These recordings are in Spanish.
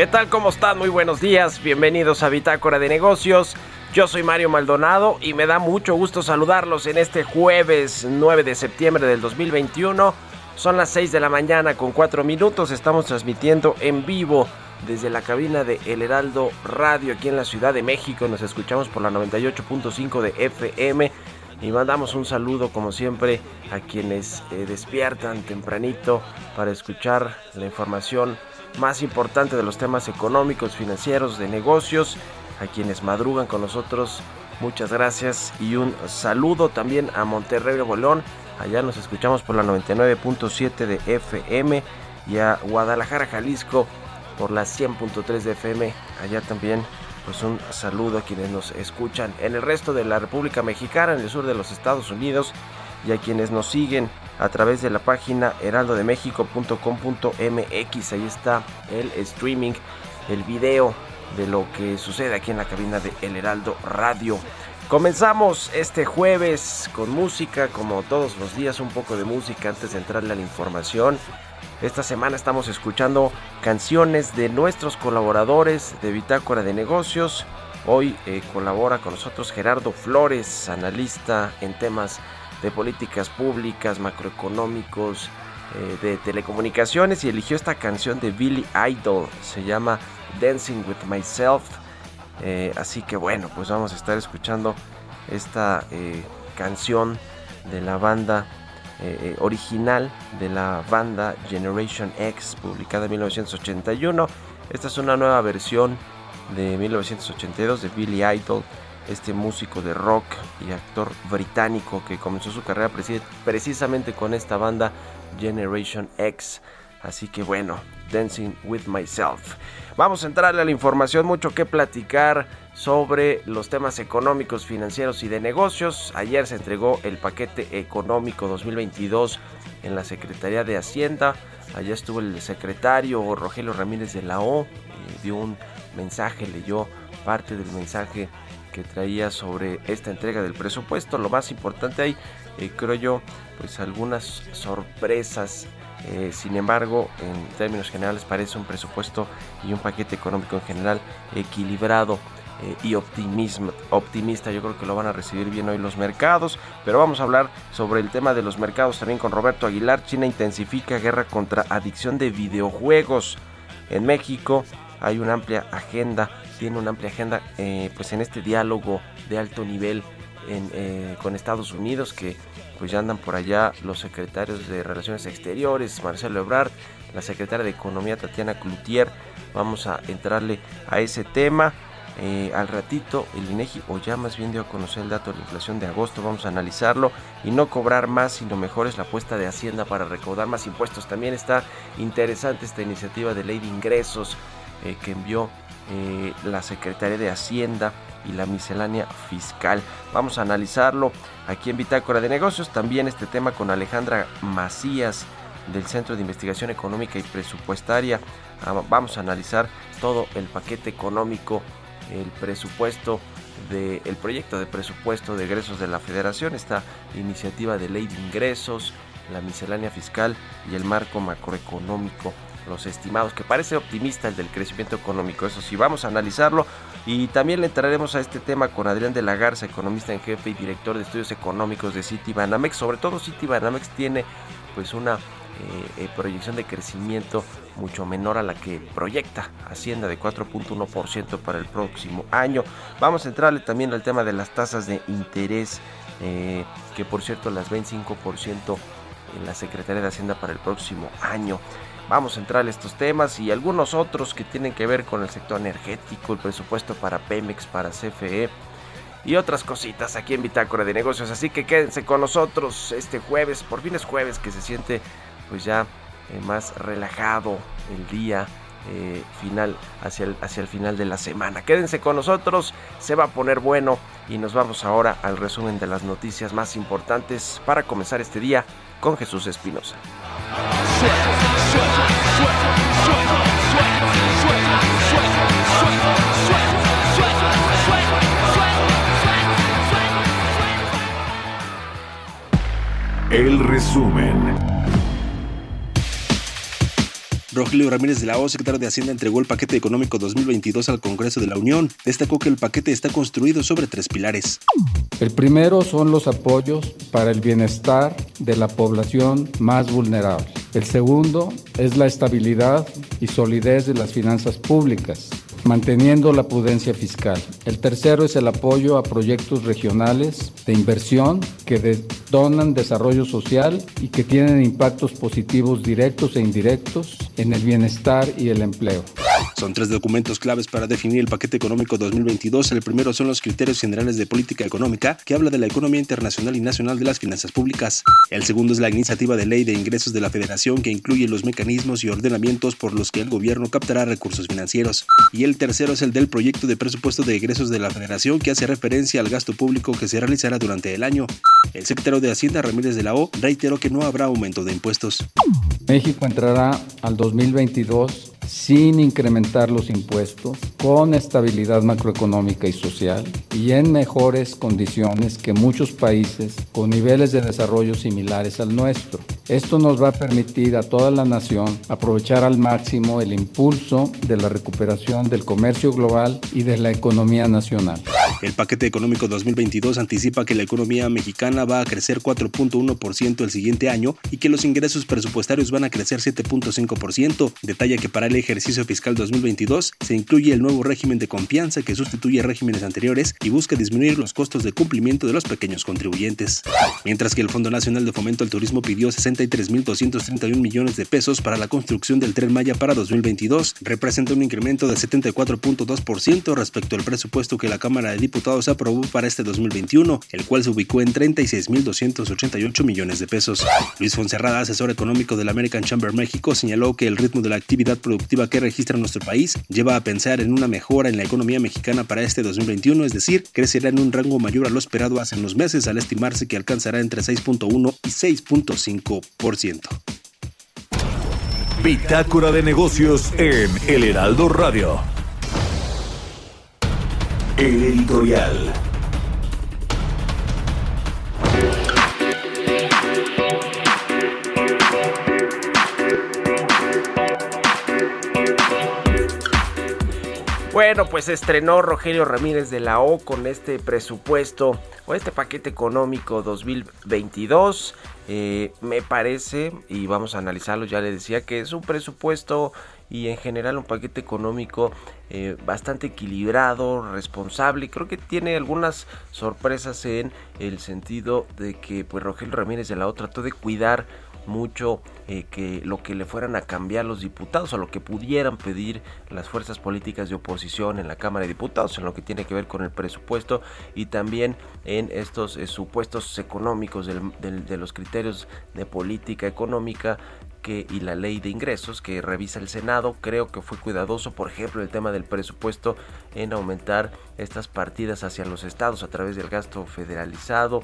¿Qué tal? ¿Cómo están? Muy buenos días. Bienvenidos a Bitácora de Negocios. Yo soy Mario Maldonado y me da mucho gusto saludarlos en este jueves 9 de septiembre del 2021. Son las 6 de la mañana con 4 minutos. Estamos transmitiendo en vivo desde la cabina de El Heraldo Radio aquí en la Ciudad de México. Nos escuchamos por la 98.5 de FM. Y mandamos un saludo como siempre a quienes eh, despiertan tempranito para escuchar la información más importante de los temas económicos, financieros, de negocios. A quienes madrugan con nosotros, muchas gracias y un saludo también a Monterrey Bolón. Allá nos escuchamos por la 99.7 de FM y a Guadalajara, Jalisco por la 100.3 de FM. Allá también pues un saludo a quienes nos escuchan en el resto de la República Mexicana, en el sur de los Estados Unidos y a quienes nos siguen a través de la página heraldodemexico.com.mx. Ahí está el streaming, el video de lo que sucede aquí en la cabina de El Heraldo Radio. Comenzamos este jueves con música, como todos los días, un poco de música antes de entrarle a la información. Esta semana estamos escuchando canciones de nuestros colaboradores de Bitácora de Negocios. Hoy eh, colabora con nosotros Gerardo Flores, analista en temas de políticas públicas, macroeconómicos, eh, de telecomunicaciones y eligió esta canción de Billy Idol, se llama Dancing with Myself. Eh, así que bueno, pues vamos a estar escuchando esta eh, canción de la banda original de la banda Generation X, publicada en 1981. Esta es una nueva versión de 1982 de Billy Idol este músico de rock y actor británico que comenzó su carrera precisamente con esta banda Generation X. Así que bueno, Dancing with Myself. Vamos a entrarle a la información, mucho que platicar sobre los temas económicos, financieros y de negocios. Ayer se entregó el paquete económico 2022 en la Secretaría de Hacienda. Allá estuvo el secretario Rogelio Ramírez de la O, eh, dio un mensaje, leyó parte del mensaje traía sobre esta entrega del presupuesto. Lo más importante hay, eh, creo yo, pues algunas sorpresas. Eh, sin embargo, en términos generales parece un presupuesto y un paquete económico en general equilibrado eh, y optimista. Yo creo que lo van a recibir bien hoy los mercados. Pero vamos a hablar sobre el tema de los mercados también con Roberto Aguilar. China intensifica guerra contra adicción de videojuegos. En México hay una amplia agenda tiene una amplia agenda eh, pues en este diálogo de alto nivel eh, con Estados Unidos, que pues ya andan por allá los secretarios de Relaciones Exteriores, Marcelo Ebrard, la secretaria de Economía Tatiana Cloutier. Vamos a entrarle a ese tema. Eh, al ratito el INEGI o ya más bien dio a conocer el dato de la inflación de agosto, vamos a analizarlo y no cobrar más, sino mejor es la apuesta de Hacienda para recaudar más impuestos. También está interesante esta iniciativa de ley de ingresos que envió eh, la Secretaría de Hacienda y la miscelánea fiscal. Vamos a analizarlo aquí en Bitácora de Negocios. También este tema con Alejandra Macías del Centro de Investigación Económica y Presupuestaria. Ah, vamos a analizar todo el paquete económico, el presupuesto del el proyecto de presupuesto de egresos de la Federación, esta iniciativa de ley de ingresos, la miscelánea fiscal y el marco macroeconómico los estimados, que parece optimista el del crecimiento económico. Eso sí, vamos a analizarlo y también le entraremos a este tema con Adrián de la Garza, economista en jefe y director de estudios económicos de Citibanamex. Sobre todo Citibanamex tiene pues una eh, eh, proyección de crecimiento mucho menor a la que proyecta Hacienda de 4.1% para el próximo año. Vamos a entrarle también al tema de las tasas de interés, eh, que por cierto las ven 5% en la Secretaría de Hacienda para el próximo año. Vamos a entrar a estos temas y algunos otros que tienen que ver con el sector energético, el presupuesto para Pemex, para CFE y otras cositas aquí en Bitácora de Negocios. Así que quédense con nosotros este jueves, por fin es jueves que se siente pues ya eh, más relajado el día. Eh, final hacia el, hacia el final de la semana. Quédense con nosotros, se va a poner bueno y nos vamos ahora al resumen de las noticias más importantes para comenzar este día con Jesús Espinosa. El resumen. Rogelio Ramírez de la O, secretario de Hacienda, entregó el paquete económico 2022 al Congreso de la Unión. Destacó que el paquete está construido sobre tres pilares. El primero son los apoyos para el bienestar de la población más vulnerable. El segundo es la estabilidad y solidez de las finanzas públicas manteniendo la prudencia fiscal. El tercero es el apoyo a proyectos regionales de inversión que detonan desarrollo social y que tienen impactos positivos directos e indirectos en el bienestar y el empleo. Son tres documentos claves para definir el paquete económico 2022. El primero son los criterios generales de política económica, que habla de la economía internacional y nacional de las finanzas públicas. El segundo es la iniciativa de ley de ingresos de la Federación, que incluye los mecanismos y ordenamientos por los que el gobierno captará recursos financieros. Y el tercero es el del proyecto de presupuesto de egresos de la Federación, que hace referencia al gasto público que se realizará durante el año. El secretario de Hacienda, Ramírez de la O, reiteró que no habrá aumento de impuestos. México entrará al 2022 sin incrementar los impuestos, con estabilidad macroeconómica y social y en mejores condiciones que muchos países con niveles de desarrollo similares al nuestro. Esto nos va a permitir a toda la nación aprovechar al máximo el impulso de la recuperación del comercio global y de la economía nacional. El paquete económico 2022 anticipa que la economía mexicana va a crecer 4.1% el siguiente año y que los ingresos presupuestarios van a crecer 7.5%. Detalla que para el ejercicio fiscal 2022 se incluye el nuevo régimen de confianza que sustituye regímenes anteriores y busca disminuir los costos de cumplimiento de los pequeños contribuyentes. Mientras que el Fondo Nacional de Fomento al Turismo pidió 63.231 millones de pesos para la construcción del Tren Maya para 2022, representa un incremento de 74.2% respecto al presupuesto que la Cámara de Diputados aprobó para este 2021, el cual se ubicó en 36.288 millones de pesos. Luis Fonserrada, asesor económico del American Chamber México, señaló que el ritmo de la actividad productiva que registra nuestro país lleva a pensar en una mejora en la economía mexicana para este 2021, es decir, crecerá en un rango mayor a lo esperado hace unos meses al estimarse que alcanzará entre 6.1 y 6.5%. Bitácora de negocios en El Heraldo Radio. El editorial. Bueno, pues estrenó Rogelio Ramírez de la O con este presupuesto o este paquete económico 2022. Eh, me parece, y vamos a analizarlo, ya le decía que es un presupuesto y en general un paquete económico eh, bastante equilibrado, responsable creo que tiene algunas sorpresas en el sentido de que pues Rogelio Ramírez de la O trató de cuidar mucho eh, que lo que le fueran a cambiar los diputados o lo que pudieran pedir las fuerzas políticas de oposición en la Cámara de Diputados en lo que tiene que ver con el presupuesto y también en estos eh, supuestos económicos de los criterios de política económica que, y la ley de ingresos que revisa el Senado. Creo que fue cuidadoso, por ejemplo, el tema del presupuesto en aumentar estas partidas hacia los estados a través del gasto federalizado.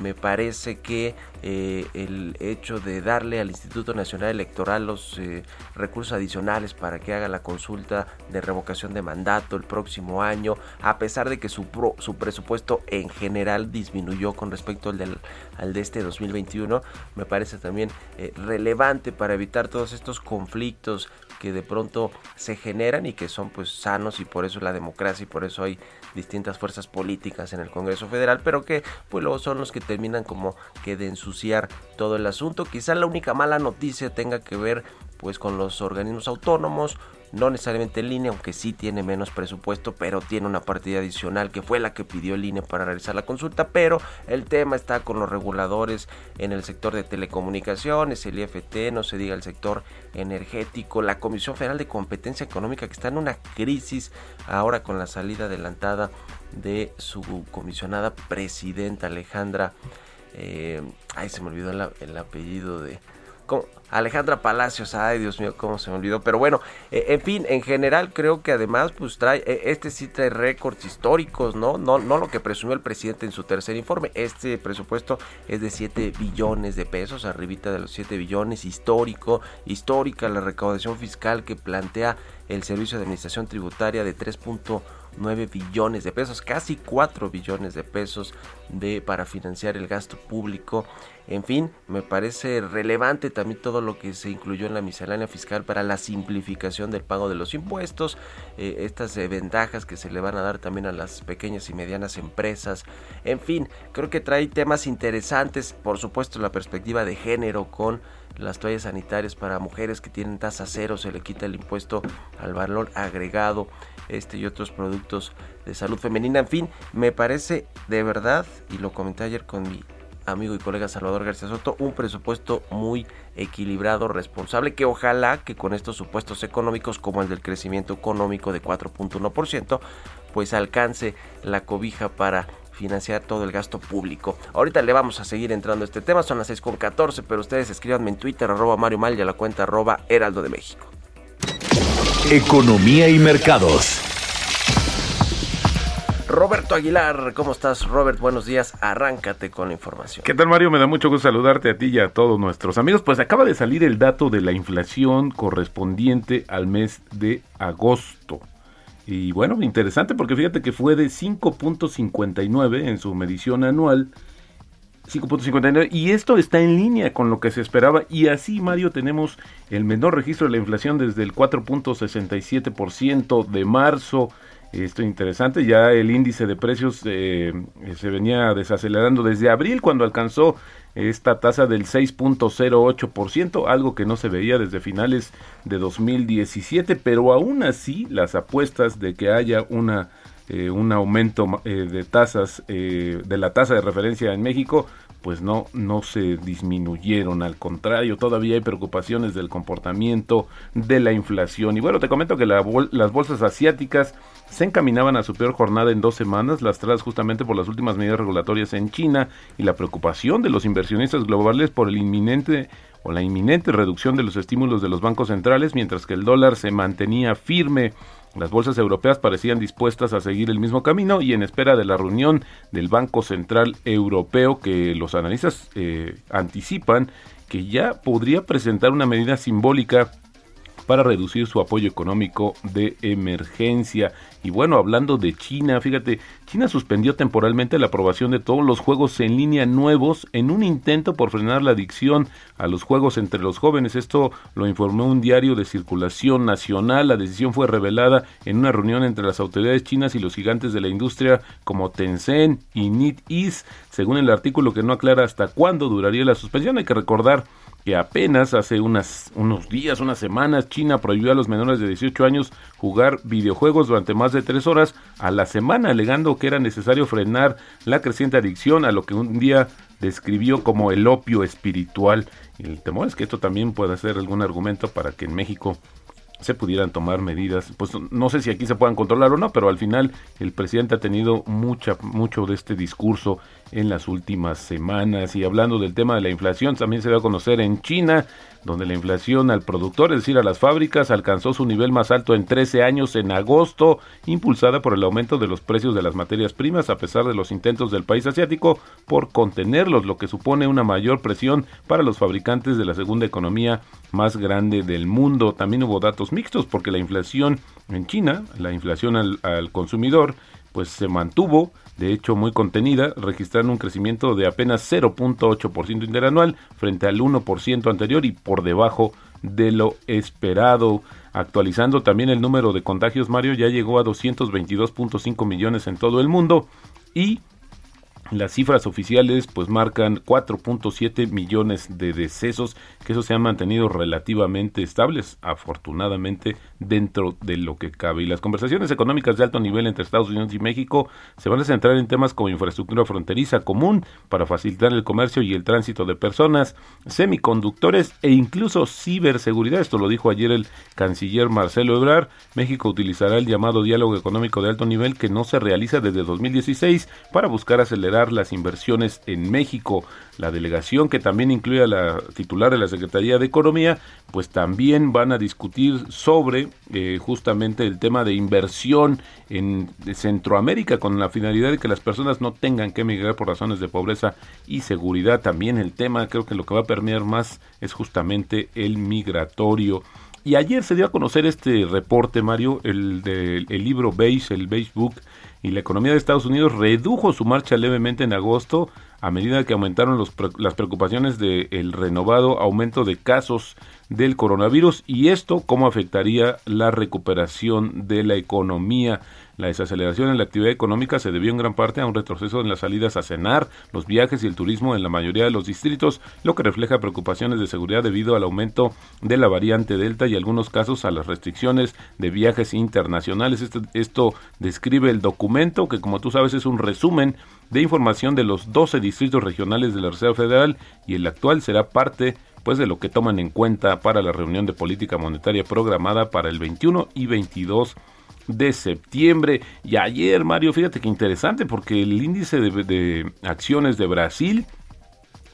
Me parece que eh, el hecho de darle al Instituto Nacional Electoral los eh, recursos adicionales para que haga la consulta de revocación de mandato el próximo año, a pesar de que su, su presupuesto en general disminuyó con respecto al, del, al de este 2021, me parece también eh, relevante para evitar todos estos conflictos que de pronto se generan y que son pues sanos y por eso la democracia y por eso hay distintas fuerzas políticas en el Congreso Federal, pero que pues luego son los que terminan como que de ensuciar todo el asunto. Quizá la única mala noticia tenga que ver pues con los organismos autónomos, no necesariamente el INE, aunque sí tiene menos presupuesto, pero tiene una partida adicional que fue la que pidió el INE para realizar la consulta, pero el tema está con los reguladores en el sector de telecomunicaciones, el IFT, no se diga el sector energético, la Comisión Federal de Competencia Económica que está en una crisis ahora con la salida adelantada de su comisionada presidenta Alejandra, eh, ay se me olvidó el apellido de Alejandra Palacios, ay Dios mío, cómo se me olvidó. Pero bueno, eh, en fin, en general creo que además pues trae, eh, este sí trae récords históricos, ¿no? ¿no? No lo que presumió el presidente en su tercer informe. Este presupuesto es de 7 billones de pesos, arribita de los 7 billones, histórico, histórica la recaudación fiscal que plantea el Servicio de Administración Tributaria de 3.9 billones de pesos, casi 4 billones de pesos de para financiar el gasto público en fin, me parece relevante también todo lo que se incluyó en la miscelánea fiscal para la simplificación del pago de los impuestos, eh, estas eh, ventajas que se le van a dar también a las pequeñas y medianas empresas. En fin, creo que trae temas interesantes, por supuesto la perspectiva de género con las toallas sanitarias para mujeres que tienen tasa cero, se le quita el impuesto al valor agregado, este y otros productos de salud femenina. En fin, me parece de verdad, y lo comenté ayer con mi amigo y colega Salvador García Soto, un presupuesto muy equilibrado, responsable, que ojalá que con estos supuestos económicos como el del crecimiento económico de 4.1%, pues alcance la cobija para financiar todo el gasto público. Ahorita le vamos a seguir entrando a este tema, son las 6.14, pero ustedes escríbanme en Twitter, arroba Mario Mal y a la cuenta arroba Heraldo de México. Economía y mercados. Roberto Aguilar, ¿cómo estás? Robert, buenos días. Arráncate con la información. ¿Qué tal, Mario? Me da mucho gusto saludarte a ti y a todos nuestros amigos. Pues acaba de salir el dato de la inflación correspondiente al mes de agosto. Y bueno, interesante porque fíjate que fue de 5.59 en su medición anual. 5.59 y esto está en línea con lo que se esperaba y así Mario tenemos el menor registro de la inflación desde el 4.67% de marzo esto es interesante, ya el índice de precios eh, se venía desacelerando desde abril cuando alcanzó esta tasa del 6.08%, algo que no se veía desde finales de 2017, pero aún así las apuestas de que haya una eh, un aumento eh, de tasas de la tasa de referencia en México pues no, no se disminuyeron, al contrario, todavía hay preocupaciones del comportamiento de la inflación. Y bueno, te comento que las bolsas asiáticas se encaminaban a su peor jornada en dos semanas, lastradas justamente por las últimas medidas regulatorias en China y la preocupación de los inversionistas globales por el inminente o la inminente reducción de los estímulos de los bancos centrales, mientras que el dólar se mantenía firme. Las bolsas europeas parecían dispuestas a seguir el mismo camino y en espera de la reunión del Banco Central Europeo que los analistas eh, anticipan que ya podría presentar una medida simbólica para reducir su apoyo económico de emergencia. Y bueno, hablando de China, fíjate, China suspendió temporalmente la aprobación de todos los juegos en línea nuevos en un intento por frenar la adicción a los juegos entre los jóvenes. Esto lo informó un diario de circulación nacional. La decisión fue revelada en una reunión entre las autoridades chinas y los gigantes de la industria como Tencent y NetEase, según el artículo que no aclara hasta cuándo duraría la suspensión. Hay que recordar que apenas hace unos días, unas semanas, China prohibió a los menores de 18 años jugar videojuegos durante más de tres horas a la semana, alegando que era necesario frenar la creciente adicción a lo que un día describió como el opio espiritual. El temor es que esto también pueda ser algún argumento para que en México se pudieran tomar medidas. Pues no sé si aquí se puedan controlar o no, pero al final el presidente ha tenido mucha, mucho de este discurso en las últimas semanas. Y hablando del tema de la inflación, también se va a conocer en China donde la inflación al productor, es decir, a las fábricas, alcanzó su nivel más alto en 13 años en agosto, impulsada por el aumento de los precios de las materias primas, a pesar de los intentos del país asiático por contenerlos, lo que supone una mayor presión para los fabricantes de la segunda economía más grande del mundo. También hubo datos mixtos porque la inflación en China, la inflación al, al consumidor, pues se mantuvo, de hecho muy contenida, registrando un crecimiento de apenas 0.8% interanual frente al 1% anterior y por debajo de lo esperado. Actualizando también el número de contagios, Mario ya llegó a 222.5 millones en todo el mundo y las cifras oficiales pues marcan 4.7 millones de decesos, que eso se han mantenido relativamente estables, afortunadamente dentro de lo que cabe. Y las conversaciones económicas de alto nivel entre Estados Unidos y México se van a centrar en temas como infraestructura fronteriza común para facilitar el comercio y el tránsito de personas, semiconductores e incluso ciberseguridad. Esto lo dijo ayer el canciller Marcelo Ebrard. México utilizará el llamado diálogo económico de alto nivel que no se realiza desde 2016 para buscar acelerar las inversiones en México. La delegación, que también incluye a la titular de la Secretaría de Economía, pues también van a discutir sobre eh, justamente el tema de inversión en Centroamérica con la finalidad de que las personas no tengan que emigrar por razones de pobreza y seguridad. También el tema, creo que lo que va a permear más es justamente el migratorio. Y ayer se dio a conocer este reporte, Mario, el del libro Beige, el Beige Book, y la economía de Estados Unidos redujo su marcha levemente en agosto a medida que aumentaron las preocupaciones del renovado aumento de casos del coronavirus y esto cómo afectaría la recuperación de la economía. La desaceleración en la actividad económica se debió en gran parte a un retroceso en las salidas a cenar, los viajes y el turismo en la mayoría de los distritos, lo que refleja preocupaciones de seguridad debido al aumento de la variante Delta y algunos casos a las restricciones de viajes internacionales. Esto, esto describe el documento que como tú sabes es un resumen de información de los 12 distritos regionales de la Reserva Federal y el actual será parte pues de lo que toman en cuenta para la reunión de política monetaria programada para el 21 y 22 de septiembre. Y ayer, Mario, fíjate que interesante porque el índice de, acciones de Brasil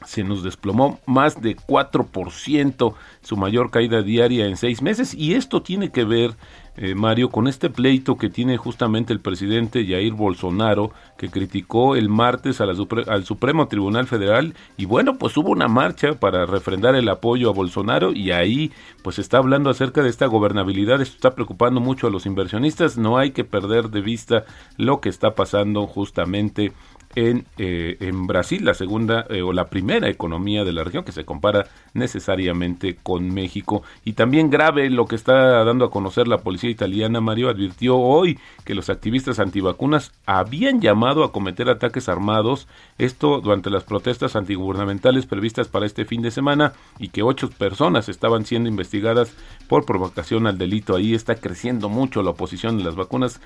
se nos desplomó más de 4%, su mayor caída diaria en seis meses. Y esto tiene que ver eh, Mario, con este pleito que tiene justamente el presidente Jair Bolsonaro, que criticó el martes al Supremo Tribunal Federal, y bueno, pues hubo una marcha para refrendar el apoyo a Bolsonaro, y ahí pues está hablando acerca de esta gobernabilidad, esto está preocupando mucho a los inversionistas, no hay que perder de vista lo que está pasando justamente en, eh, en Brasil, la segunda eh, o la primera economía de la región que se compara necesariamente con México. Y también grave lo que está dando a conocer la policía italiana, Mario, advirtió hoy que los activistas antivacunas habían llamado a cometer ataques armados, esto durante las protestas antigubernamentales previstas para este fin de semana y que ocho personas estaban siendo investigadas por provocación al delito. Ahí está creciendo mucho la oposición de las vacunas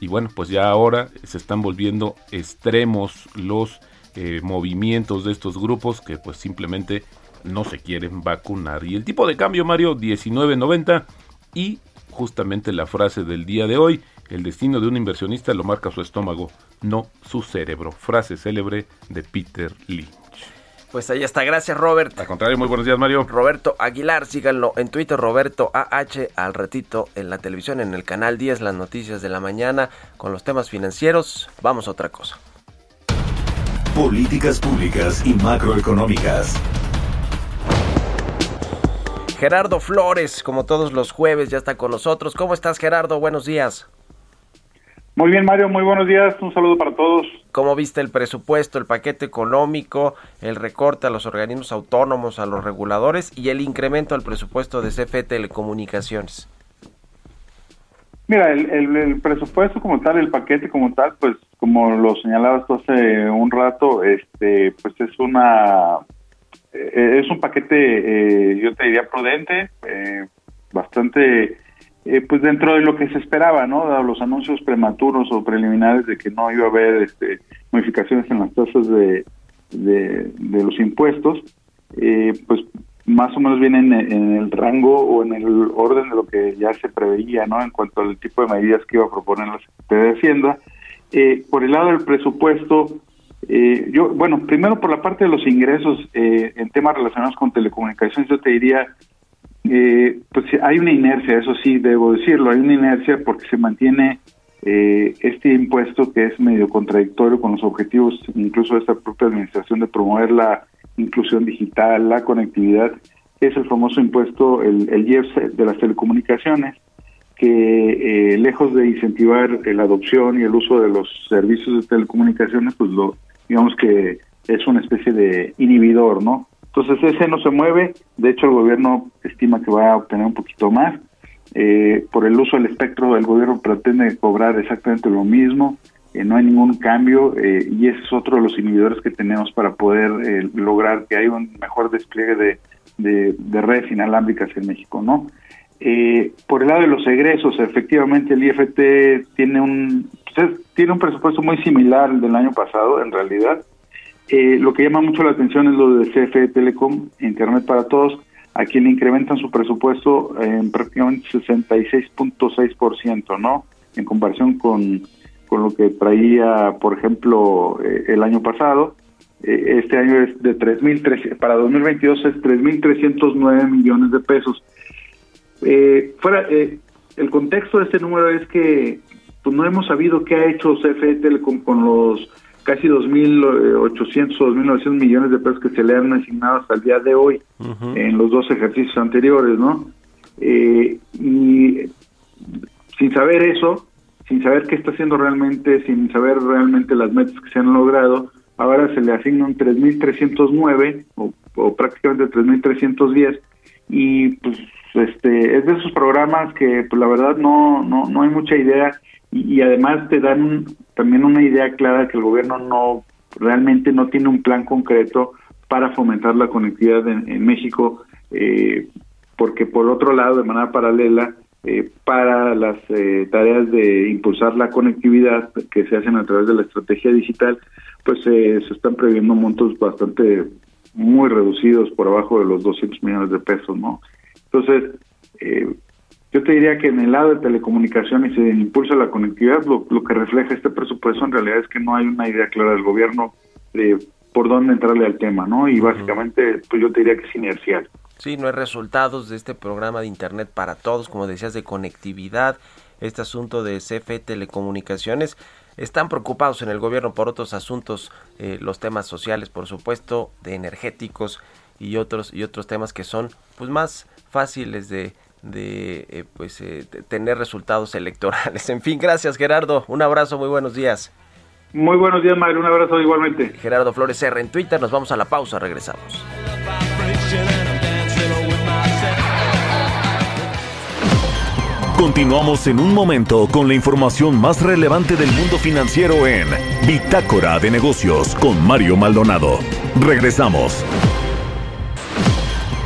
y bueno, pues ya ahora se están volviendo extremos los eh, movimientos de estos grupos que pues simplemente no se quieren vacunar. Y el tipo de cambio, Mario, 19.90 y justamente la frase del día de hoy, el destino de un inversionista lo marca su estómago, no su cerebro. Frase célebre de Peter Lynch. Pues ahí está, gracias Robert. Al contrario, muy buenos días Mario. Roberto Aguilar, síganlo en Twitter, Roberto AH, al ratito en la televisión, en el canal 10, las noticias de la mañana con los temas financieros. Vamos a otra cosa. Políticas públicas y macroeconómicas. Gerardo Flores, como todos los jueves, ya está con nosotros. ¿Cómo estás, Gerardo? Buenos días. Muy bien, Mario, muy buenos días. Un saludo para todos. ¿Cómo viste el presupuesto, el paquete económico, el recorte a los organismos autónomos, a los reguladores y el incremento al presupuesto de CFE Telecomunicaciones? Mira, el, presupuesto como tal, el paquete como tal, pues como lo señalabas tú hace un rato, este, pues es una, eh, es un paquete, eh, yo te diría prudente, eh, bastante, pues dentro de lo que se esperaba, ¿no? Dado los anuncios prematuros o preliminares de que no iba a haber este, modificaciones en las tasas de, de, los impuestos, pues más o menos vienen en, el rango o en el orden de lo que ya se preveía, ¿no? En cuanto al tipo de medidas que iba a proponer la Secretaría de Hacienda. Eh, por el lado del presupuesto, eh, yo, bueno, primero por la parte de los ingresos eh, en temas relacionados con telecomunicaciones, yo te diría, pues hay una inercia, eso sí, debo decirlo, hay una inercia porque se mantiene este impuesto que es medio contradictorio con los objetivos incluso de esta propia administración de promover la inclusión digital, la conectividad, es el famoso impuesto, el, el IEPS de las telecomunicaciones, que eh, lejos de incentivar la adopción y el uso de los servicios de telecomunicaciones, pues lo digamos que es una especie de inhibidor, ¿no? Entonces ese no se mueve, de hecho el gobierno estima que va a obtener un poquito más. Eh, por el uso del espectro, el gobierno pretende cobrar exactamente lo mismo no hay ningún cambio eh, y ese es otro de los inhibidores que tenemos para poder eh, lograr que haya un mejor despliegue de, de, redes inalámbricas en México, ¿no? Eh, por el lado de los egresos, efectivamente el IFT tiene un pues, tiene un presupuesto muy similar al del año pasado, en realidad. Lo que llama mucho la atención es lo de CFE Telecom, Internet para Todos, a quien le incrementan su presupuesto en prácticamente 66.6%, ¿no? En comparación con con lo que traía, por ejemplo, eh, el año pasado. Eh, este año es de 3.300, para 2022 es 3.309 millones de pesos. Eh, fuera, el contexto de este número es que pues, no hemos sabido qué ha hecho CFE Telecom con los casi 2.800 o 2.900 millones de pesos que se le han asignado hasta el día de hoy en los dos ejercicios anteriores, ¿no? y sin saber eso, sin saber qué está haciendo realmente, sin saber realmente las metas que se han logrado, ahora se le asignan 3.309 o, o prácticamente 3.310 y pues este es de esos programas que pues la verdad no no no hay mucha idea y, además te dan también una idea clara que el gobierno no realmente no tiene un plan concreto para fomentar la conectividad en, México eh, porque por otro lado de manera paralela eh, para las eh, tareas de impulsar la conectividad que se hacen a través de la estrategia digital, pues eh, se están previendo montos bastante muy reducidos por abajo de los 200 millones de pesos, ¿no? Entonces, yo te diría que en el lado de telecomunicaciones y en impulso a la conectividad, lo, lo, que refleja este presupuesto en realidad es que no hay una idea clara del gobierno de por dónde entrarle al tema, ¿no? Y básicamente, pues yo te diría que es inercial. Sí, no hay resultados de este programa de Internet para todos, como decías, de conectividad, este asunto de CFE Telecomunicaciones. Están preocupados en el gobierno por otros asuntos, eh, los temas sociales, por supuesto, de energéticos y otros y otros temas que son pues más fáciles de, de eh, pues eh, tener resultados electorales. En fin, gracias Gerardo, un abrazo, muy buenos días. Muy buenos días, Mario, un abrazo igualmente. Gerardo Flores R en Twitter, nos vamos a la pausa, regresamos. Continuamos en un momento con la información más relevante del mundo financiero en Bitácora de Negocios con Mario Maldonado. Regresamos.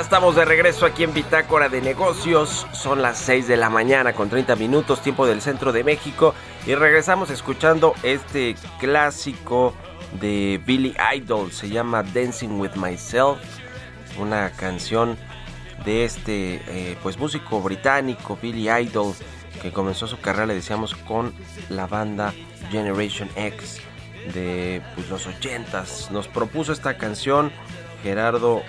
Estamos de regreso aquí en Bitácora de Negocios. Son las 6 de la mañana con 30 minutos, tiempo del centro de México. Y regresamos escuchando este clásico de Billy Idol. Se llama Dancing with Myself. Una canción de este eh, pues músico británico Billy Idol que comenzó su carrera, le decíamos, con la banda Generation X de pues, los ochentas. Nos propuso esta canción Gerardo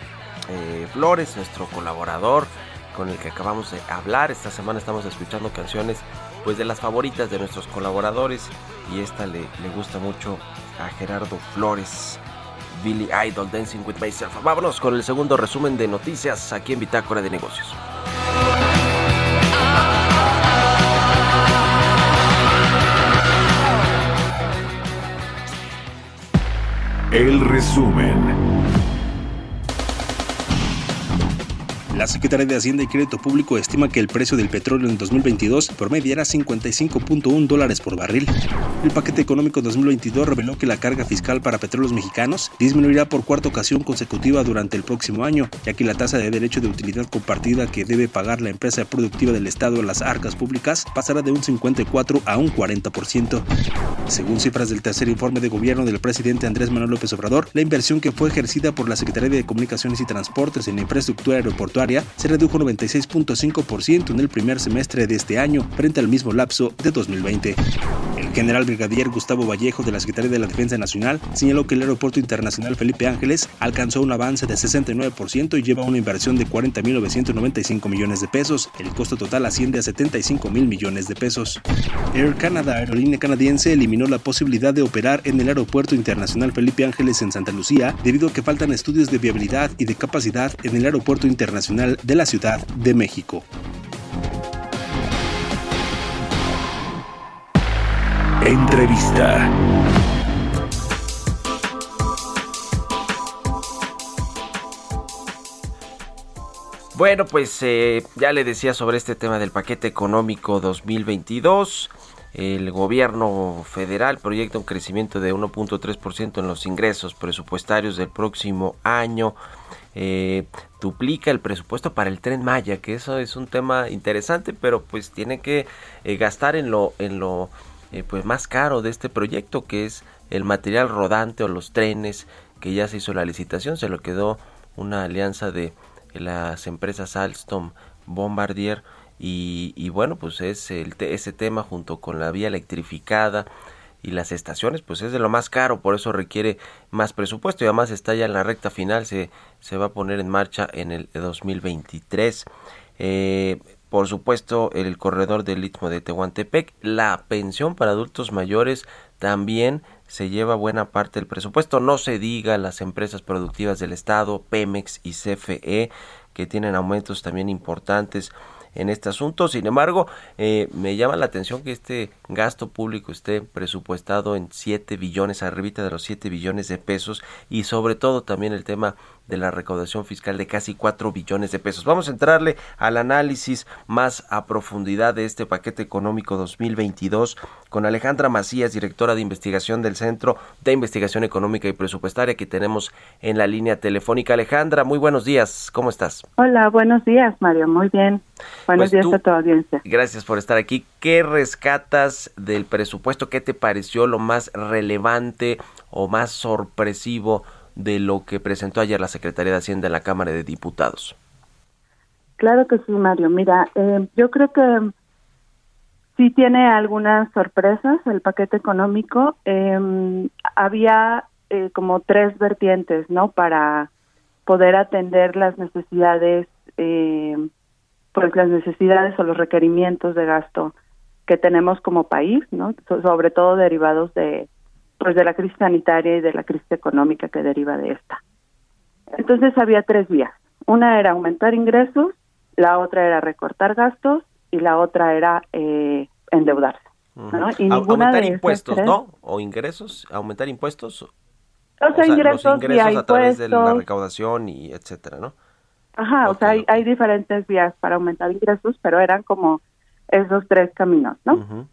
eh, Flores, nuestro colaborador con el que acabamos de hablar. Esta semana estamos escuchando canciones pues de las favoritas de nuestros colaboradores y esta le, gusta mucho a Gerardo Flores. Billy Idol Dancing with Myself. Vámonos con el segundo resumen de noticias aquí en Bitácora de Negocios. El resumen. La Secretaría de Hacienda y Crédito Público estima que el precio del petróleo en 2022 promediará 55.1 dólares por barril. El paquete económico 2022 reveló que la carga fiscal para petróleos mexicanos disminuirá por cuarta ocasión consecutiva durante el próximo año, ya que la tasa de derecho de utilidad compartida que debe pagar la empresa productiva del Estado a las arcas públicas pasará de un 54 a un 40%. Según cifras del tercer informe de gobierno del presidente Andrés Manuel López Obrador, la inversión que fue ejercida por la Secretaría de Comunicaciones y Transportes en infraestructura aeroportuaria se redujo 96.5% en el primer semestre de este año frente al mismo lapso de 2020. El general brigadier Gustavo Vallejo de la Secretaría de la Defensa Nacional señaló que el Aeropuerto Internacional Felipe Ángeles alcanzó un avance de 69% y lleva una inversión de 40.995 millones de pesos. El costo total asciende a 75 mil millones de pesos. Air Canada, aerolínea canadiense, eliminó la posibilidad de operar en el Aeropuerto Internacional Felipe Ángeles en Santa Lucía debido a que faltan estudios de viabilidad y de capacidad en el Aeropuerto Internacional de la Ciudad de México. Entrevista. Bueno, pues eh, ya le decía sobre este tema del paquete económico 2022. El gobierno federal proyecta un crecimiento de 1.3% en los ingresos presupuestarios del próximo año eh, duplica el presupuesto para el tren Maya, que eso es un tema interesante, pero pues tiene que eh, gastar en lo, en lo eh, pues más caro de este proyecto, que es el material rodante o los trenes, que ya se hizo la licitación, se lo quedó una alianza de las empresas Alstom Bombardier y, bueno pues es ese tema junto con la vía electrificada y las estaciones pues es de lo más caro, por eso requiere más presupuesto y además está ya en la recta final, se, se va a poner en marcha en el 2023. Eh, por supuesto, el corredor del Istmo de Tehuantepec, la pensión para adultos mayores también se lleva buena parte del presupuesto. No se diga las empresas productivas del Estado, Pemex y CFE, que tienen aumentos también importantes en este asunto. Sin embargo, eh, me llama la atención que este gasto público esté presupuestado en 7 billones, arribita de los 7 billones de pesos y sobre todo también el tema de la recaudación fiscal de casi 4 billones de pesos. Vamos a entrarle al análisis más a profundidad de este paquete económico 2022 con Alejandra Macías, directora de investigación del Centro de Investigación Económica y Presupuestaria que tenemos en la línea telefónica. Alejandra, muy buenos días, ¿cómo estás? Hola, buenos días, Mario, muy bien. Buenos pues días a toda audiencia. Gracias por estar aquí. ¿Qué rescatas del presupuesto? ¿Qué te pareció lo más relevante o más sorpresivo de lo que presentó ayer la Secretaría de Hacienda en la Cámara de Diputados? Claro que sí, Mario. Mira, eh, yo creo que sí tiene algunas sorpresas el paquete económico. Em, había eh, como tres vertientes, ¿no? Para poder atender las necesidades, eh, pues las necesidades o los requerimientos de gasto que tenemos como país, ¿no? sobre todo derivados de pues de la crisis sanitaria y de la crisis económica que deriva de esta. Entonces había tres vías. Una era aumentar ingresos, la otra era recortar gastos y la otra era eh, endeudarse. ¿no? Y aumentar impuestos, ¿no? O ingresos, aumentar impuestos. O sea, ingresos, los ingresos a través de la recaudación y etcétera, ¿no? Ajá, o sea, hay, hay, diferentes vías para aumentar ingresos, pero eran como esos tres caminos, ¿no?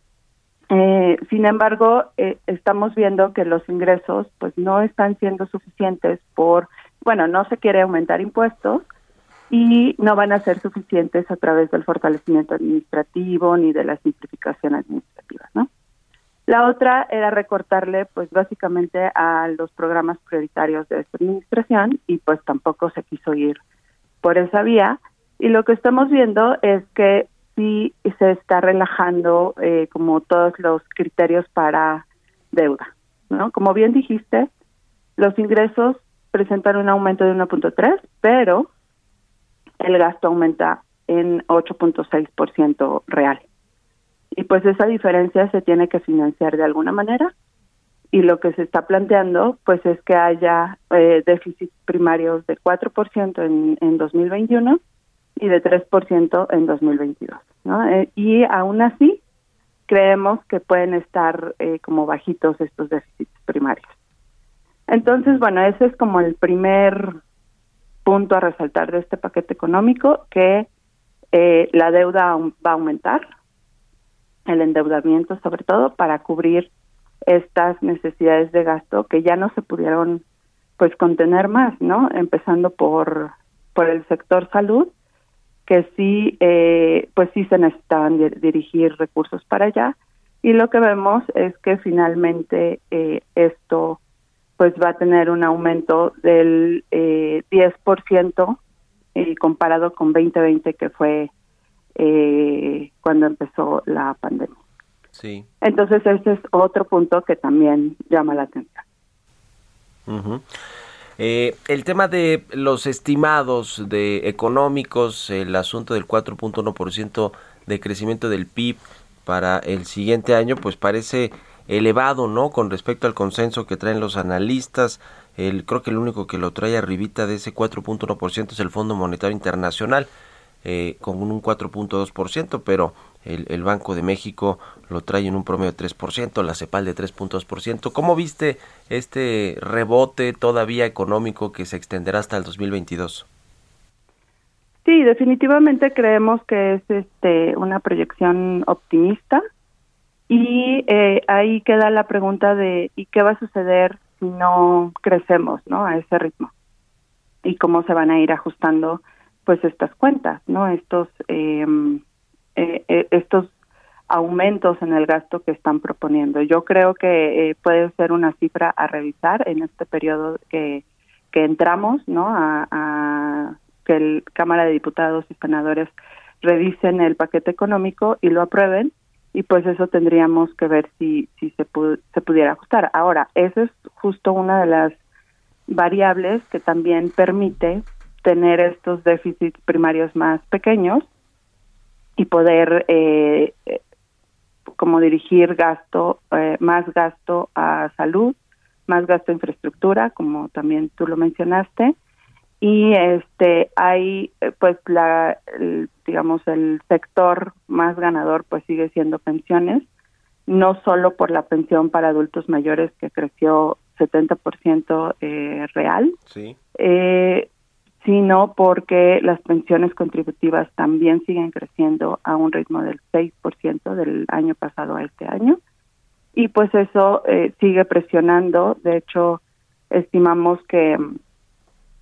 Eh, sin embargo, eh, estamos viendo que los ingresos pues no están siendo suficientes por, bueno, no se quiere aumentar impuestos y no van a ser suficientes a través del fortalecimiento administrativo ni de la simplificación administrativa, ¿no? La otra era recortarle pues básicamente a los programas prioritarios de esta administración y pues tampoco se quiso ir por esa vía y lo que estamos viendo es que sí se está relajando eh, como todos los criterios para deuda. ¿no? Como bien dijiste, los ingresos presentan un aumento de 1.3, pero el gasto aumenta en 8.6% real. Y pues esa diferencia se tiene que financiar de alguna manera y lo que se está planteando pues es que haya eh, déficits primarios de 4% en, en 2021 y de 3% en 2022. ¿no? Eh, y aún así creemos que pueden estar eh, como bajitos estos déficits primarios. Entonces, bueno, ese es como el primer punto a resaltar de este paquete económico, que eh, la deuda va a aumentar, el endeudamiento sobre todo, para cubrir estas necesidades de gasto que ya no se pudieron pues contener más, ¿no? Empezando por por el sector salud, que sí eh, pues sí se necesitaban dirigir recursos para allá y lo que vemos es que finalmente eh, esto pues va a tener un aumento del eh, 10% eh, comparado con 2020 que fue eh, cuando empezó la pandemia. Sí. Entonces ese es otro punto que también llama la atención. Eh, el tema de los estimados de económicos, el asunto del 4.1% de crecimiento del PIB para el siguiente año, pues parece elevado, ¿no? Con respecto al consenso que traen los analistas. El, creo que el único que lo trae arribita de ese 4.1% es el Fondo Monetario Internacional, eh, con un 4.2%, pero el, el, Banco de México lo trae en un promedio de 3%, la CEPAL de 3.2%. ¿Cómo viste este rebote todavía económico que se extenderá hasta el 2022? Sí, definitivamente creemos que es este una proyección optimista y eh, ahí queda la pregunta de ¿y qué va a suceder si no crecemos, no, a ese ritmo? Y cómo se van a ir ajustando, pues estas cuentas, no, estos eh, eh, estos aumentos en el gasto que están proponiendo. Yo creo que puede ser una cifra a revisar en este periodo que que entramos, no, a, a que el Cámara de Diputados y Senadores revisen el paquete económico y lo aprueben y pues eso tendríamos que ver si si se se pudiera ajustar. Ahora, esa es justo una de las variables que también permite tener estos déficits primarios más pequeños y poder eh, como dirigir gasto eh, más gasto a salud, más gasto a infraestructura, como también tú lo mencionaste, y este hay eh, pues la el, digamos el sector más ganador pues sigue siendo pensiones no solo por la pensión para adultos mayores que creció 70% eh, real sí. eh, sino porque las pensiones contributivas también siguen creciendo a un ritmo del 6% del año pasado a este año y pues eso eh, sigue presionando de hecho estimamos que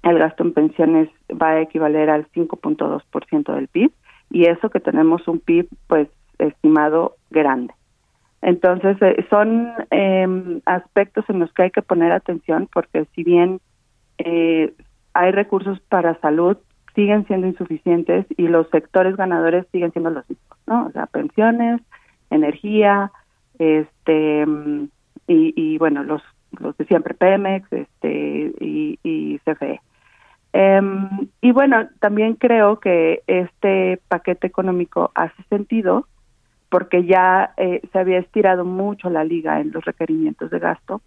el gasto en pensiones va a equivaler al 5.2% del PIB y eso que tenemos un PIB pues estimado grande. Entonces eh, son eh, aspectos en los que hay que poner atención porque si bien eh, hay recursos para salud siguen siendo insuficientes y los sectores ganadores siguen siendo los mismos, ¿no? O sea, pensiones, energía, este y, y bueno los de siempre Pemex, este y, CFE. Um, y bueno, también creo que este paquete económico hace sentido porque ya eh, se había estirado mucho la liga en los requerimientos de gasto,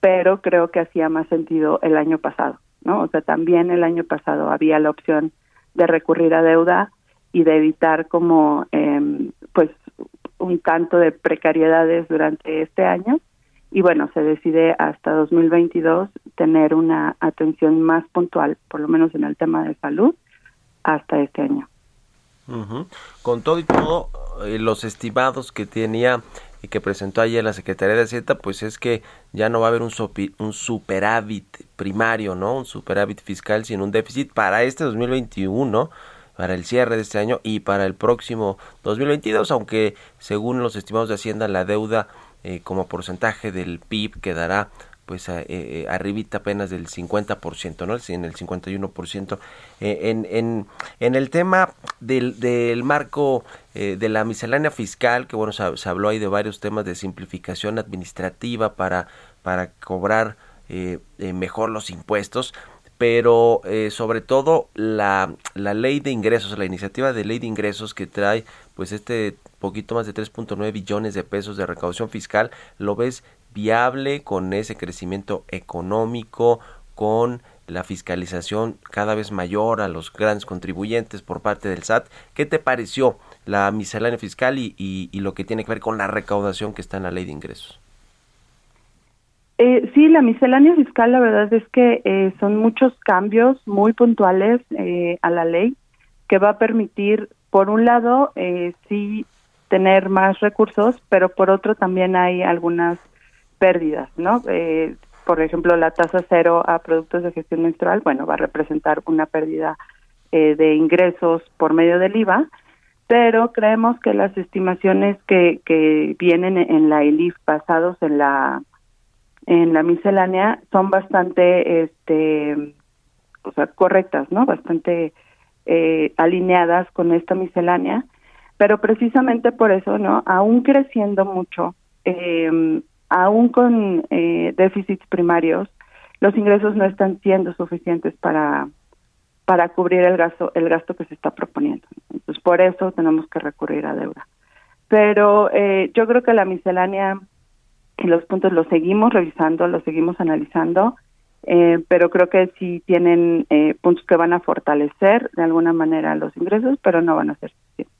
pero creo que hacía más sentido el año pasado, ¿no? O sea, también el año pasado había la opción de recurrir a deuda y de evitar como, eh, pues, un tanto de precariedades durante este año y bueno, se decide hasta 2022 tener una atención más puntual, por lo menos en el tema de salud, hasta este año. Con todo y todo, eh, los estimados que tenía y que presentó ayer la Secretaría de Hacienda, pues es que ya no va a haber un, un superávit primario, ¿no? Un superávit fiscal, sino un déficit para este 2021 para el cierre de este año y para el próximo 2022, aunque según los estimados de Hacienda la deuda eh, como porcentaje del PIB quedará pues eh, arribita apenas del 50%, ¿no? En el 51%. en, en, en el tema del, del marco de la miscelánea fiscal, que bueno, se, habló ahí de varios temas de simplificación administrativa para, para cobrar mejor los impuestos, pero sobre todo la, la ley de ingresos, la iniciativa de ley de ingresos que trae pues este poquito más de 3.9 billones de pesos de recaudación fiscal, ¿lo ves viable con ese crecimiento económico, con la fiscalización cada vez mayor a los grandes contribuyentes por parte del SAT? ¿Qué te pareció la miscelánea fiscal y, lo que tiene que ver con la recaudación que está en la ley de ingresos? Eh, sí, la miscelánea fiscal, la verdad es que eh, son muchos cambios muy puntuales eh, a la ley que va a permitir, por un lado, sí tener más recursos, pero por otro también hay algunas pérdidas, ¿no? Eh, por ejemplo, la tasa cero a productos de gestión menstrual, bueno, va a representar una pérdida eh, de ingresos por medio del IVA, pero creemos que las estimaciones que, que vienen en la ELIF basados en la en la miscelánea son bastante este o sea correctas no bastante eh, alineadas con esta miscelánea pero precisamente por eso, ¿no? Aún creciendo mucho, eh, aún con eh, déficits primarios, los ingresos no están siendo suficientes para para cubrir el gasto el gasto que se está proponiendo. Entonces, por eso tenemos que recurrir a deuda. Pero eh, yo creo que la miscelánea y los puntos los seguimos revisando, los seguimos analizando, eh, pero creo que sí tienen eh, puntos que van a fortalecer de alguna manera los ingresos, pero no van a ser suficientes.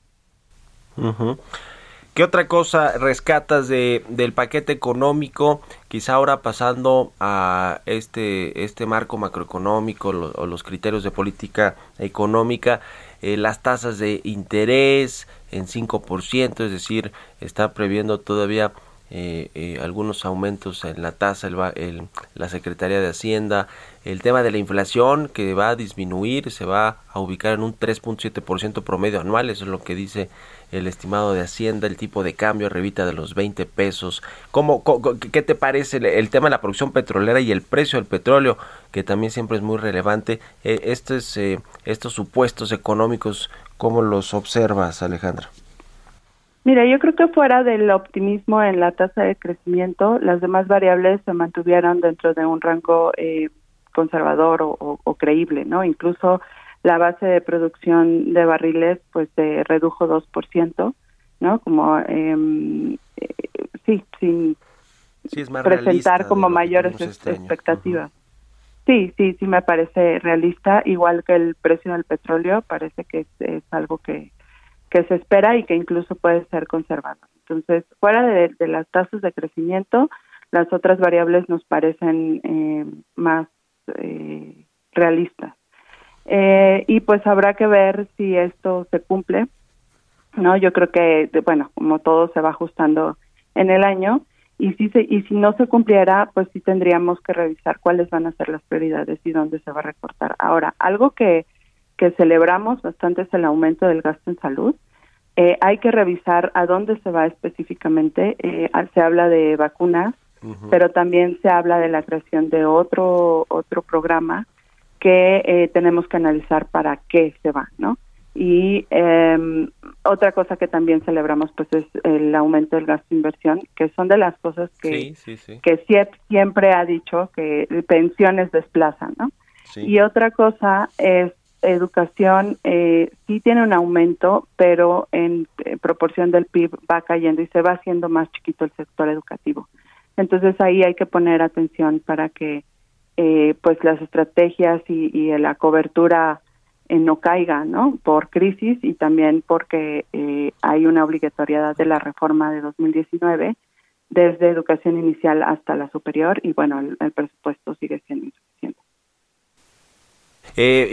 ¿Qué otra cosa rescatas de, del paquete económico? Quizá ahora pasando a este, este marco macroeconómico o los criterios de política económica, eh, las tasas de interés en 5%, es decir, está previendo todavía eh, eh, algunos aumentos en la tasa, la Secretaría de Hacienda, el tema de la inflación que va a disminuir, se va a ubicar en un 3.7% promedio anual, eso es lo que dice el estimado de Hacienda, el tipo de cambio revita de los 20 pesos. ¿Cómo, ¿Qué te parece el, tema de la producción petrolera y el precio del petróleo, que también siempre es muy relevante? Eh, estos, eh, estos supuestos económicos, ¿cómo los observas, Alejandra? Mira, yo creo que fuera del optimismo en la tasa de crecimiento, las demás variables se mantuvieron dentro de un rango eh, conservador o, creíble, ¿no? Incluso la base de producción de barriles pues se redujo 2%, ¿no? Como eh, sí, sin presentar como mayores este expectativas. Sí, sí, sí me parece realista, igual que el precio del petróleo, parece que es, algo que, que se espera y que incluso puede ser conservado. Entonces, fuera de, las tasas de crecimiento, las otras variables nos parecen eh, más eh, realistas. Eh, y pues habrá que ver si esto se cumple, ¿no? Yo creo que, bueno, como todo se va ajustando en el año, y si, se, y si no se cumpliera, pues sí tendríamos que revisar cuáles van a ser las prioridades y dónde se va a recortar. Ahora, algo que, que celebramos bastante es el aumento del gasto en salud. Eh, hay que revisar a dónde se va específicamente. Eh, se habla de vacunas, pero también se habla de la creación de otro otro programa que eh, tenemos que analizar para qué se va, ¿no? Y eh, otra cosa que también celebramos pues es el aumento del gasto de inversión, que son de las cosas que, que siempre ha dicho que pensiones desplazan, ¿no? Y otra cosa es educación, eh, sí tiene un aumento, pero en, en proporción del PIB va cayendo y se va haciendo más chiquito el sector educativo. Entonces ahí hay que poner atención para que eh, pues las estrategias y, la cobertura eh, no caiga, ¿no? Por crisis y también porque eh, hay una obligatoriedad de la reforma de 2019 desde educación inicial hasta la superior y bueno, el, presupuesto sigue siendo insuficiente.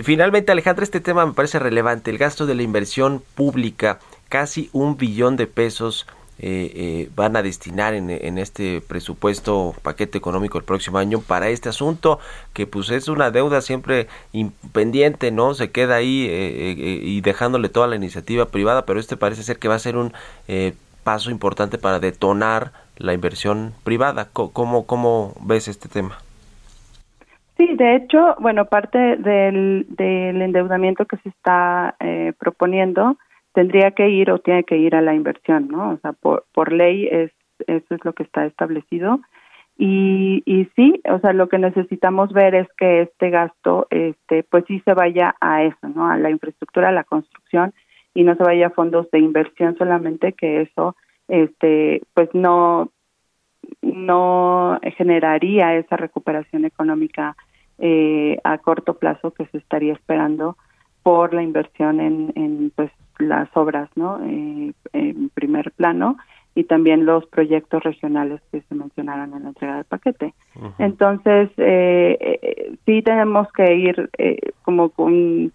finalmente, Alejandra, este tema me parece relevante. El gasto de la inversión pública, casi un billón de pesos eh, eh, van a destinar en, este presupuesto paquete económico el próximo año para este asunto que pues es una deuda siempre pendiente no se queda ahí eh, y dejándole toda la iniciativa privada pero este parece ser que va a ser un paso importante para detonar la inversión privada. ¿Cómo, cómo ves este tema? Sí, de hecho, bueno, parte del, del endeudamiento que se está eh, proponiendo tendría que ir o tiene que ir a la inversión, ¿no? O sea, por, por ley es eso es lo que está establecido y, y sí, o sea, lo que necesitamos ver es que este gasto, este, pues sí se vaya a eso, ¿no? A la infraestructura, a la construcción y no se vaya a fondos de inversión solamente, que eso, este, pues no no generaría esa recuperación económica eh, a corto plazo que se estaría esperando por la inversión en, en pues las obras no eh, en primer plano y también los proyectos regionales que se mencionaron en la entrega del paquete. Entonces eh, eh, sí tenemos que ir eh, como con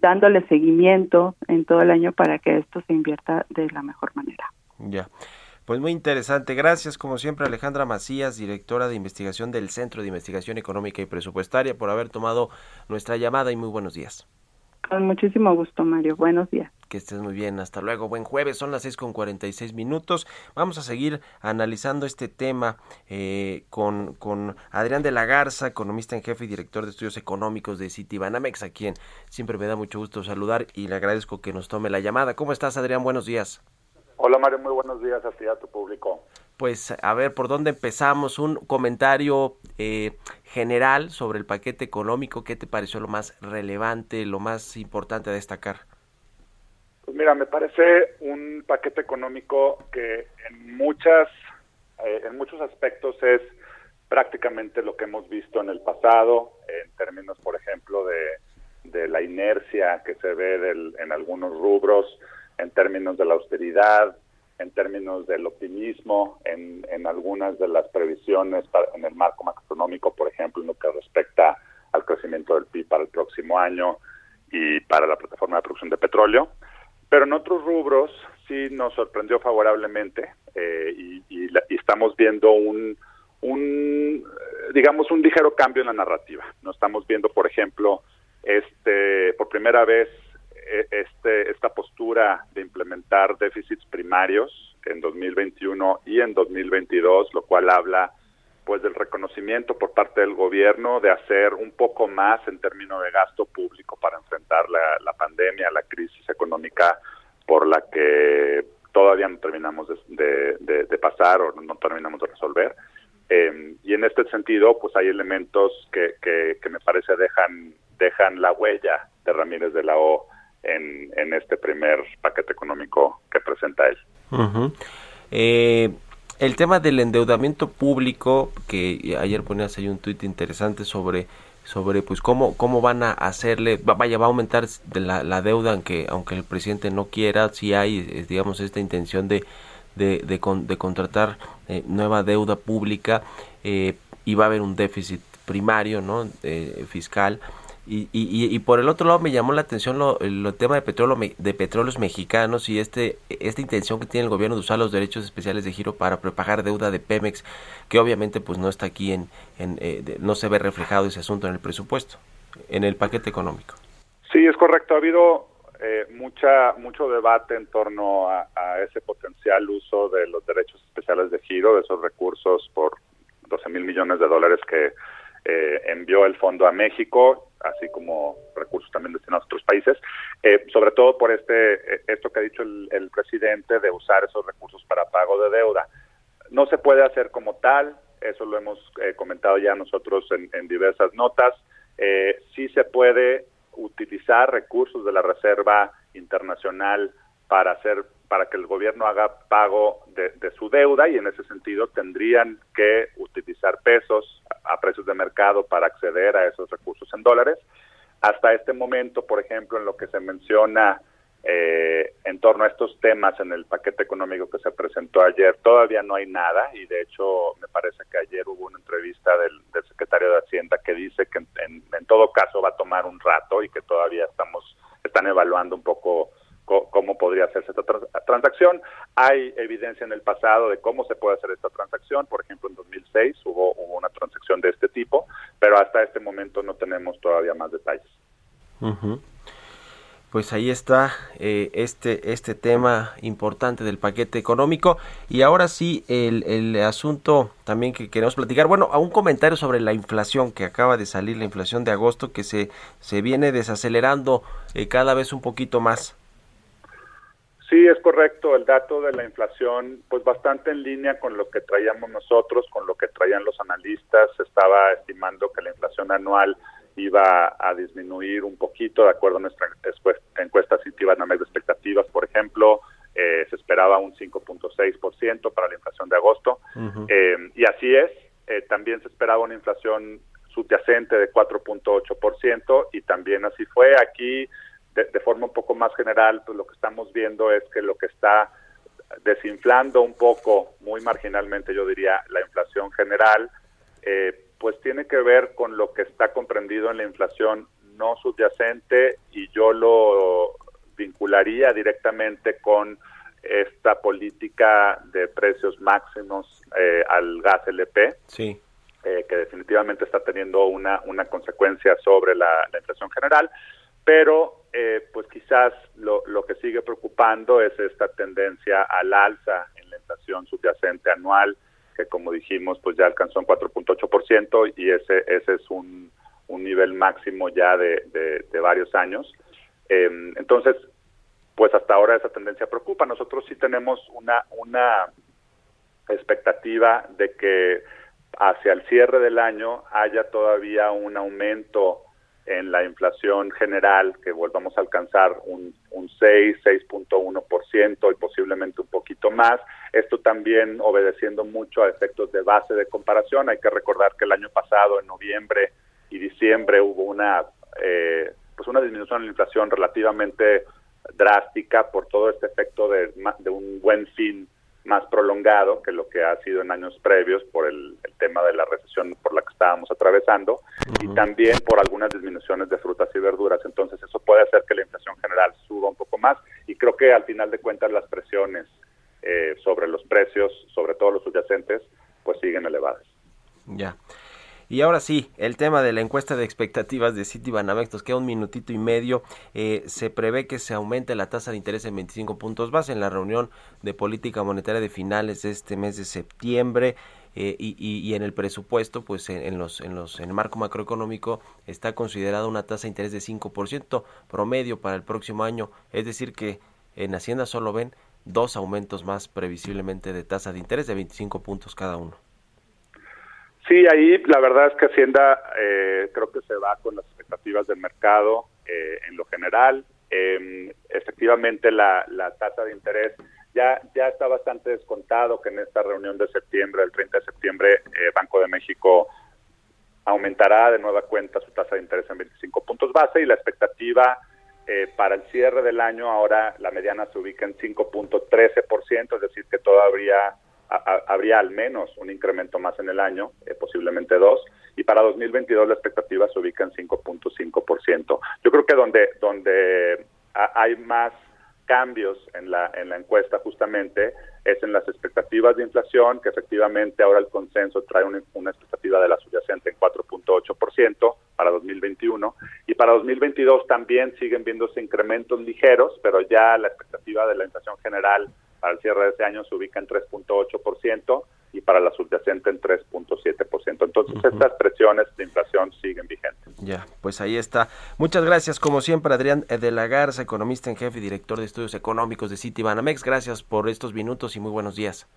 dándole seguimiento en todo el año para que esto se invierta de la mejor manera. Ya. Pues muy interesante. Gracias, como siempre, Alejandra Macías, directora de investigación del Centro de Investigación Económica y Presupuestaria, por haber tomado nuestra llamada y muy buenos días. Con muchísimo gusto, Mario. Buenos días. Que estés muy bien. Hasta luego. Buen jueves. Son las seis con cuarenta y seis minutos. Vamos a seguir analizando este tema eh, con, con Adrián de la Garza, economista en jefe y director de estudios económicos de Citibanamex, a quien siempre me da mucho gusto saludar y le agradezco que nos tome la llamada. ¿Cómo estás, Adrián? Buenos días. Hola Mario, muy buenos días a ti a tu público. Pues a ver, ¿por dónde empezamos? Un comentario eh, general sobre el paquete económico. ¿Qué te pareció lo más relevante, lo más importante a destacar? Pues mira, me parece un paquete económico que en muchas, eh, en muchos aspectos es prácticamente lo que hemos visto en el pasado, en términos, por ejemplo, de, de la inercia que se ve del, en algunos rubros, en términos de la austeridad, en términos del optimismo, en, algunas de las previsiones en el marco macroeconómico, por ejemplo, en lo que respecta al crecimiento del PIB para el próximo año y para la plataforma de producción de petróleo. Pero en otros rubros sí nos sorprendió favorablemente eh, y, y, estamos viendo un, un, digamos, un ligero cambio en la narrativa. No estamos viendo, por ejemplo, este, por primera vez este, esta postura de implementar déficits primarios en 2021 y en 2022, lo cual habla pues del reconocimiento por parte del gobierno de hacer un poco más en términos de gasto público para enfrentar la, pandemia, la crisis económica por la que todavía no terminamos de, de, pasar o no terminamos de resolver. Eh, y en este sentido, pues hay elementos que, que, que, me parece dejan, dejan la huella de Ramírez de la O en, este primer paquete económico que presenta él. eh, el tema del endeudamiento público, que ayer ponías ahí un tuit interesante sobre sobre pues cómo cómo van a hacerle vaya va a aumentar la, la deuda aunque aunque el presidente no quiera si hay digamos esta intención de de, de, de contratar eh, nueva deuda pública eh, y va a haber un déficit primario no eh, fiscal y, y, y, por el otro lado me llamó la atención lo, el tema de petróleo de petróleos mexicanos y este esta intención que tiene el gobierno de usar los derechos especiales de giro para prepagar deuda de Pemex que obviamente pues no está aquí en, en eh, no se ve reflejado ese asunto en el presupuesto en el paquete económico. Sí es correcto. Ha habido eh, mucha mucho debate en torno a, a, ese potencial uso de los derechos especiales de giro de esos recursos por 12 mil millones de dólares que eh, envió el fondo a México, así como recursos también destinados a otros países, eh, sobre todo por este eh, esto que ha dicho el, el, presidente de usar esos recursos para pago de deuda. No se puede hacer como tal, eso lo hemos eh, comentado ya nosotros en, diversas notas. Sí se puede utilizar recursos de la Reserva Internacional para hacer para que el gobierno haga pago de, de, su deuda y en ese sentido tendrían que utilizar pesos a, precios de mercado para acceder a esos recursos en dólares. Hasta este momento, por ejemplo, en lo que se menciona eh, en torno a estos temas en el paquete económico que se presentó ayer, todavía no hay nada y de hecho me parece que ayer hubo una entrevista del, del secretario de Hacienda que dice que en, en, en todo caso va a tomar un rato y que todavía estamos están evaluando un poco cómo podría hacerse esta trans transacción. Hay evidencia en el pasado de cómo se puede hacer esta transacción. Por ejemplo, en 2006 hubo, hubo una transacción de este tipo, pero hasta este momento no tenemos todavía más detalles. Pues ahí está eh, este, este tema importante del paquete económico. Y ahora sí, el, el asunto también que queremos platicar. Bueno, a un comentario sobre la inflación que acaba de salir, la inflación de agosto, que se, se viene desacelerando eh, cada vez un poquito más. Sí, es correcto. El dato de la inflación, pues bastante en línea con lo que traíamos nosotros, con lo que traían los analistas. Se estaba estimando que la inflación anual iba a disminuir un poquito, de acuerdo a nuestra encuesta Citibanamex de expectativas, por ejemplo, eh, se esperaba un 5.6% para la inflación de agosto, eh, y así es, eh, también se esperaba una inflación subyacente de 4.8%, y también así fue. Aquí, de, de, forma un poco más general, pues lo que estamos viendo es que lo que está desinflando un poco, muy marginalmente yo diría, la inflación general, eh, pues tiene que ver con lo que está comprendido en la inflación no subyacente y yo lo vincularía directamente con esta política de precios máximos eh, al gas LP, sí. eh, que definitivamente está teniendo una, una consecuencia sobre la, la inflación general, pero eh, pues quizás lo, lo que sigue preocupando es esta tendencia al alza en la inflación subyacente anual, que como dijimos, pues ya alcanzó un 4.8% y ese, ese es un, un nivel máximo ya de, de, varios años. Eh, entonces, pues hasta ahora esa tendencia preocupa. Nosotros sí tenemos una, una expectativa de que hacia el cierre del año haya todavía un aumento en la inflación general, que volvamos a alcanzar un, un 6, 6.1% y posiblemente un poquito más. Esto también obedeciendo mucho a efectos de base de comparación. Hay que recordar que el año pasado, en noviembre y diciembre, hubo una, eh, pues una disminución en la inflación relativamente drástica por todo este efecto de, de un buen fin más prolongado que lo que ha sido en años previos por el, el tema de la recesión por la que estábamos atravesando uh -huh. y también por algunas disminuciones de frutas y verduras. Entonces eso puede hacer que la inflación general suba un poco más y creo que al final de cuentas las presiones eh, sobre los precios, sobre todo los subyacentes, pues siguen elevadas. Ya. Y ahora sí, el tema de la encuesta de expectativas de Citibanamex, nos queda un minutito y medio. Eh, se prevé que se aumente la tasa de interés en 25 puntos base en la reunión de política monetaria de finales de este mes de septiembre. Eh, y, en el presupuesto, pues en, en, los, en, los, en el marco macroeconómico está considerada una tasa de interés de 5% promedio para el próximo año. Es decir, que en Hacienda solo ven dos aumentos más previsiblemente de tasa de interés de 25 puntos cada uno. Sí, ahí la verdad es que Hacienda eh, creo que se va con las expectativas del mercado eh, en lo general. Eh, efectivamente, la, la, tasa de interés ya, ya está bastante descontado que en esta reunión de septiembre, el 30 de septiembre, Banco de México aumentará de nueva cuenta su tasa de interés en 25 puntos base y la expectativa para el cierre del año ahora la mediana se ubica en 5.13%, es decir, que todavía a, habría al menos un incremento más en el año, eh, posiblemente dos, y para 2022 la expectativa se ubica en 5.5%. Yo creo que donde, donde hay más cambios en la, en la encuesta justamente es en las expectativas de inflación, que efectivamente ahora el consenso trae una, una expectativa de la subyacente en 4.8% para 2021 y para 2022 también siguen viéndose incrementos ligeros, pero ya la expectativa de la inflación general para el cierre de este año se ubica en 3.8% y para la subyacente en 3.7%. Entonces, uh -huh. estas presiones de inflación siguen vigentes. Ya, pues ahí está. Muchas gracias, como siempre, Adrián de la Garza, economista en jefe y director de estudios económicos de Citibanamex. Gracias por estos minutos y muy buenos días.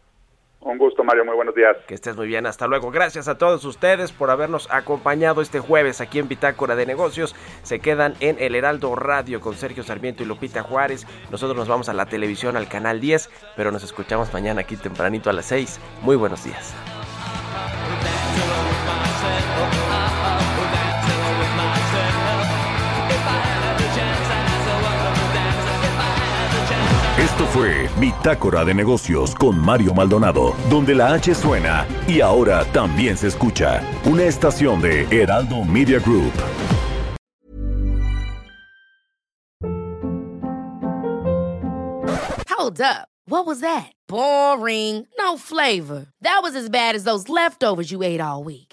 Un gusto, Mario. Muy buenos días. Que estés muy bien. Hasta luego. Gracias a todos ustedes por habernos acompañado este jueves aquí en Bitácora de Negocios. Se quedan en El Heraldo Radio con Sergio Sarmiento y Lupita Juárez. Nosotros nos vamos a la televisión, al canal 10, pero nos escuchamos mañana aquí tempranito a las 6. Muy buenos días. Esto fue Bitácora de Negocios con Mario Maldonado, donde la H suena y ahora también se escucha. Una estación de Heraldo Media Group. Hold up. What was that? Boring. No flavor. That was as bad as those leftovers you ate all week.